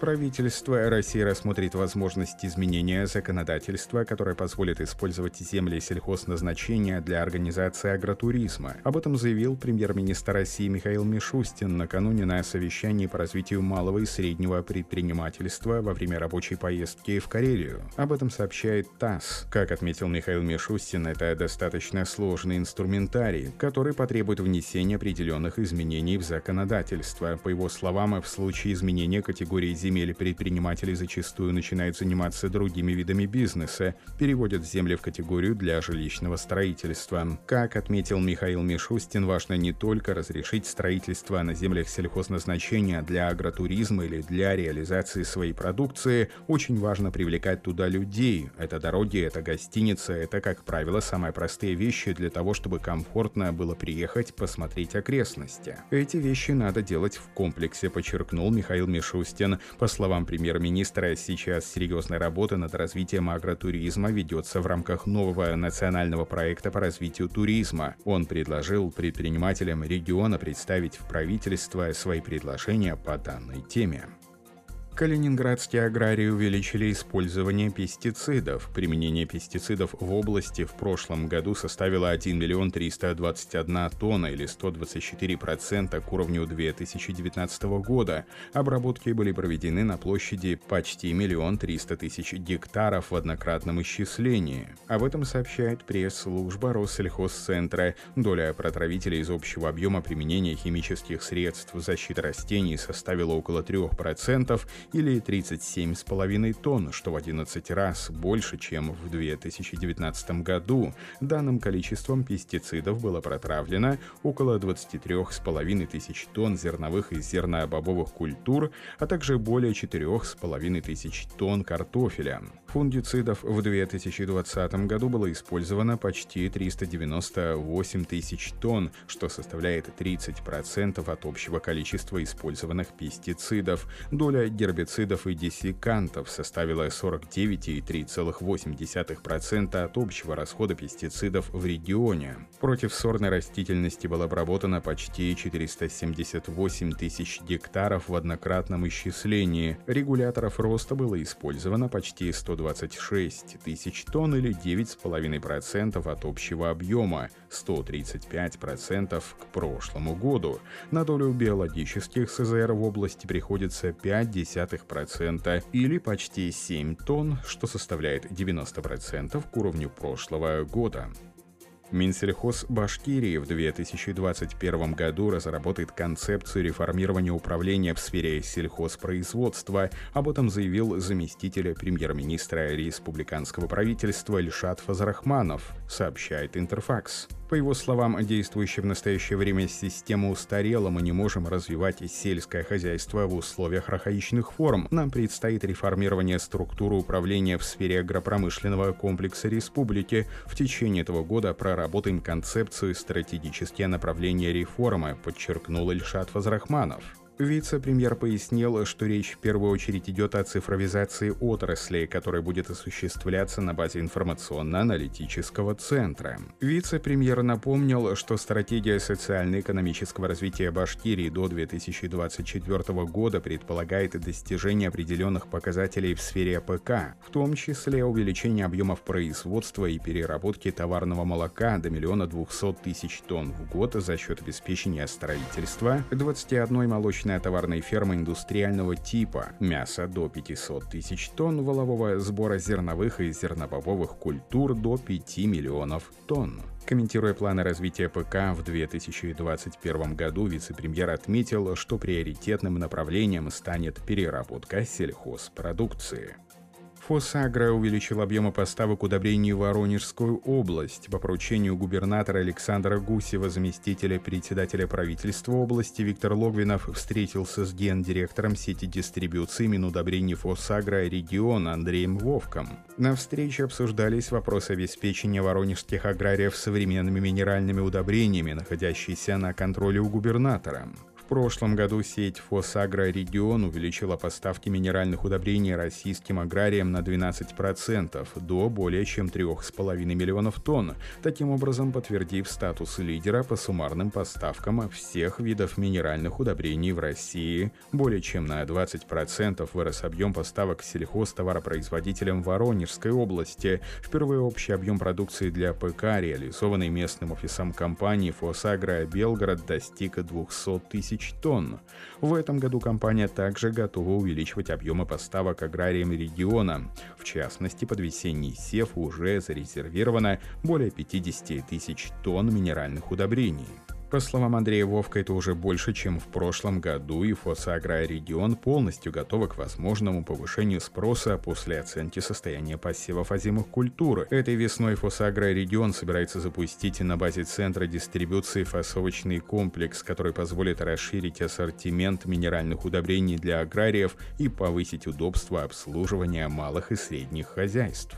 Правительство России рассмотрит возможность изменения законодательства, которое позволит использовать земли сельхозназначения для организации агротуризма. Об этом заявил премьер-министр России Михаил Мишустин накануне на совещании по развитию малого и среднего предпринимательства во время рабочей поездки в Карелию. Об этом сообщает ТАСС. Как отметил Михаил Мишустин, это достаточно сложный инструментарий, который потребует внесения определенных изменений в законодательство. По его словам, в случае изменения категории земель предприниматели зачастую начинают заниматься другими видами бизнеса, переводят земли в категорию для жилищного строительства. Как отметил Михаил Мишустин, важно не только разрешить строительство на землях сельхозназначения для агротуризма или для реализации своей продукции, очень важно привлекать туда людей. Это дороги, это гостиницы, это, как правило, самые простые вещи для того, чтобы комфортно было приехать посмотреть окрестности. Эти вещи надо делать в комплексе, подчеркнул Михаил Мишустин. По словам премьер-министра, сейчас серьезная работа над развитием агротуризма ведется в рамках нового национального проекта по развитию туризма. Он предложил предпринимателям региона представить в правительство свои предложения по данной теме. Калининградские аграрии увеличили использование пестицидов. Применение пестицидов в области в прошлом году составило 1 миллион 321 тонна или 124% к уровню 2019 года. Обработки были проведены на площади почти миллион 300 тысяч гектаров в однократном исчислении. Об этом сообщает пресс-служба Россельхозцентра. Доля протравителей из общего объема применения химических средств защиты растений составила около 3%, или 37,5 тонн, что в 11 раз больше, чем в 2019 году. Данным количеством пестицидов было протравлено около 23,5 тысяч тонн зерновых и зернобобовых культур, а также более 4,5 тысяч тонн картофеля. Фунгицидов в 2020 году было использовано почти 398 тысяч тонн, что составляет 30% от общего количества использованных пестицидов. Доля гербицидов и диссекантов составила 49,3% от общего расхода пестицидов в регионе. Против сорной растительности было обработано почти 478 тысяч гектаров в однократном исчислении. Регуляторов роста было использовано почти 126 тысяч тонн или 9,5% от общего объема, 135% к прошлому году. На долю биологических СЗР в области приходится 5 0,2% или почти 7 тонн, что составляет 90% к уровню прошлого года. Минсельхоз Башкирии в 2021 году разработает концепцию реформирования управления в сфере сельхозпроизводства. Об этом заявил заместитель премьер-министра республиканского правительства Ильшат Фазрахманов, сообщает Интерфакс. По его словам, действующая в настоящее время система устарела, мы не можем развивать сельское хозяйство в условиях архаичных форм. Нам предстоит реформирование структуры управления в сфере агропромышленного комплекса республики. В течение этого года проработаем концепцию и стратегические направления реформы, подчеркнул Ильшат Вазрахманов. Вице-премьер пояснил, что речь в первую очередь идет о цифровизации отрасли, которая будет осуществляться на базе информационно-аналитического центра. Вице-премьер напомнил, что стратегия социально-экономического развития Башкирии до 2024 года предполагает достижение определенных показателей в сфере АПК, в том числе увеличение объемов производства и переработки товарного молока до миллиона двухсот тысяч тонн в год за счет обеспечения строительства 21 молочной молочная товарная ферма индустриального типа, мясо до 500 тысяч тонн, валового сбора зерновых и зернобобовых культур до 5 миллионов тонн. Комментируя планы развития ПК в 2021 году, вице-премьер отметил, что приоритетным направлением станет переработка сельхозпродукции. Фосагра увеличил объемы поставок удобрений в Воронежскую область. По поручению губернатора Александра Гусева, заместителя председателя правительства области Виктор Логвинов встретился с гендиректором сети дистрибуции Минудобрений Фосагра региона Андреем Вовком. На встрече обсуждались вопросы обеспечения воронежских аграриев современными минеральными удобрениями, находящиеся на контроле у губернатора В прошлом году сеть «Фосагро Регион» увеличила поставки минеральных удобрений российским аграриям на 12% до более чем 3,5 миллионов тонн, таким образом подтвердив статус лидера по суммарным поставкам всех видов минеральных удобрений в России. Более чем на 20% вырос объем поставок сельхозтоваропроизводителям Воронежской области. Впервые общий объем продукции для ПК, реализованный местным офисом компании «Фосагро Белгород», достиг 200 тысяч тысяч тонн. В этом году компания также готова увеличивать объемы поставок аграриям региона. В частности, под весенний сев уже зарезервировано более 50 тысяч тонн минеральных удобрений. По словам Андрея Вовка, это уже больше, чем в прошлом году, и Фосагрорегион полностью готова к возможному повышению спроса после оценки состояния посевов озимых культур. Этой весной Фосагрорегион собирается запустить на базе центра дистрибуции фасовочный комплекс, который позволит расширить ассортимент минеральных удобрений для аграриев и повысить удобство обслуживания малых и средних хозяйств.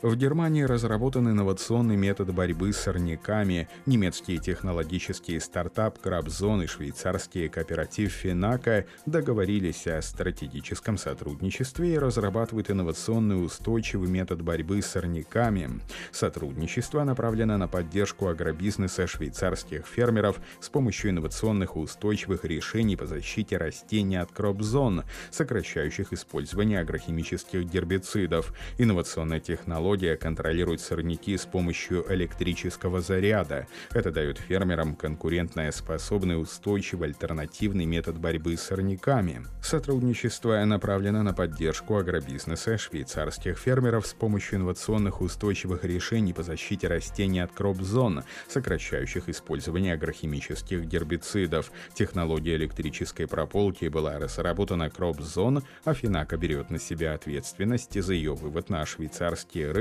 В Германии разработан инновационный метод борьбы с сорняками. Немецкий технологический стартап Крабзон и швейцарский кооператив Финака договорились о стратегическом сотрудничестве и разрабатывают инновационный устойчивый метод борьбы с сорняками. Сотрудничество направлено на поддержку агробизнеса швейцарских фермеров с помощью инновационных устойчивых решений по защите растений от Кробзон, сокращающих использование агрохимических гербицидов. Инновационная технология технология контролирует сорняки с помощью электрического заряда. Это дает фермерам конкурентно способный устойчивый альтернативный метод борьбы с сорняками. Сотрудничество направлено на поддержку агробизнеса швейцарских фермеров с помощью инновационных устойчивых решений по защите растений от кроп-зон, сокращающих использование агрохимических гербицидов. Технология электрической прополки была разработана кроп-зон, а Финака берет на себя ответственность за ее вывод на швейцарские рынок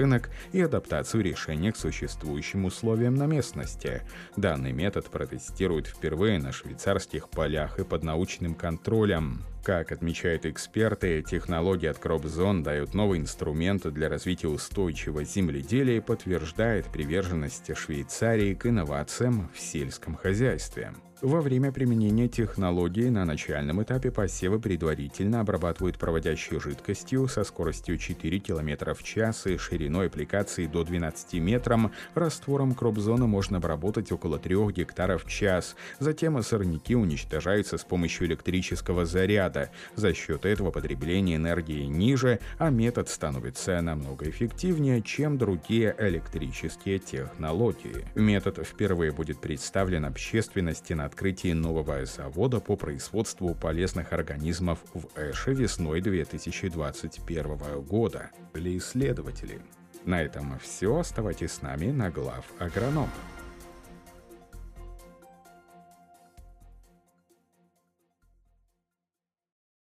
и адаптацию решения к существующим условиям на местности. Данный метод протестируют впервые на швейцарских полях и под научным контролем. Как отмечают эксперты, технологии от CropZone дают новый инструмент для развития устойчивого земледелия и подтверждает приверженность Швейцарии к инновациям в сельском хозяйстве. Во время применения технологии на начальном этапе посевы предварительно обрабатывают проводящей жидкостью со скоростью 4 км в час и шириной аппликации до 12 метров. Раствором кропзона можно обработать около 3 гектаров в час. Затем сорняки уничтожаются с помощью электрического заряда. За счет этого потребление энергии ниже, а метод становится намного эффективнее, чем другие электрические технологии. Метод впервые будет представлен общественности на открытии нового завода по производству полезных организмов в Эше весной 2021 года для исследователей. На этом все. Оставайтесь с нами на глав агроном.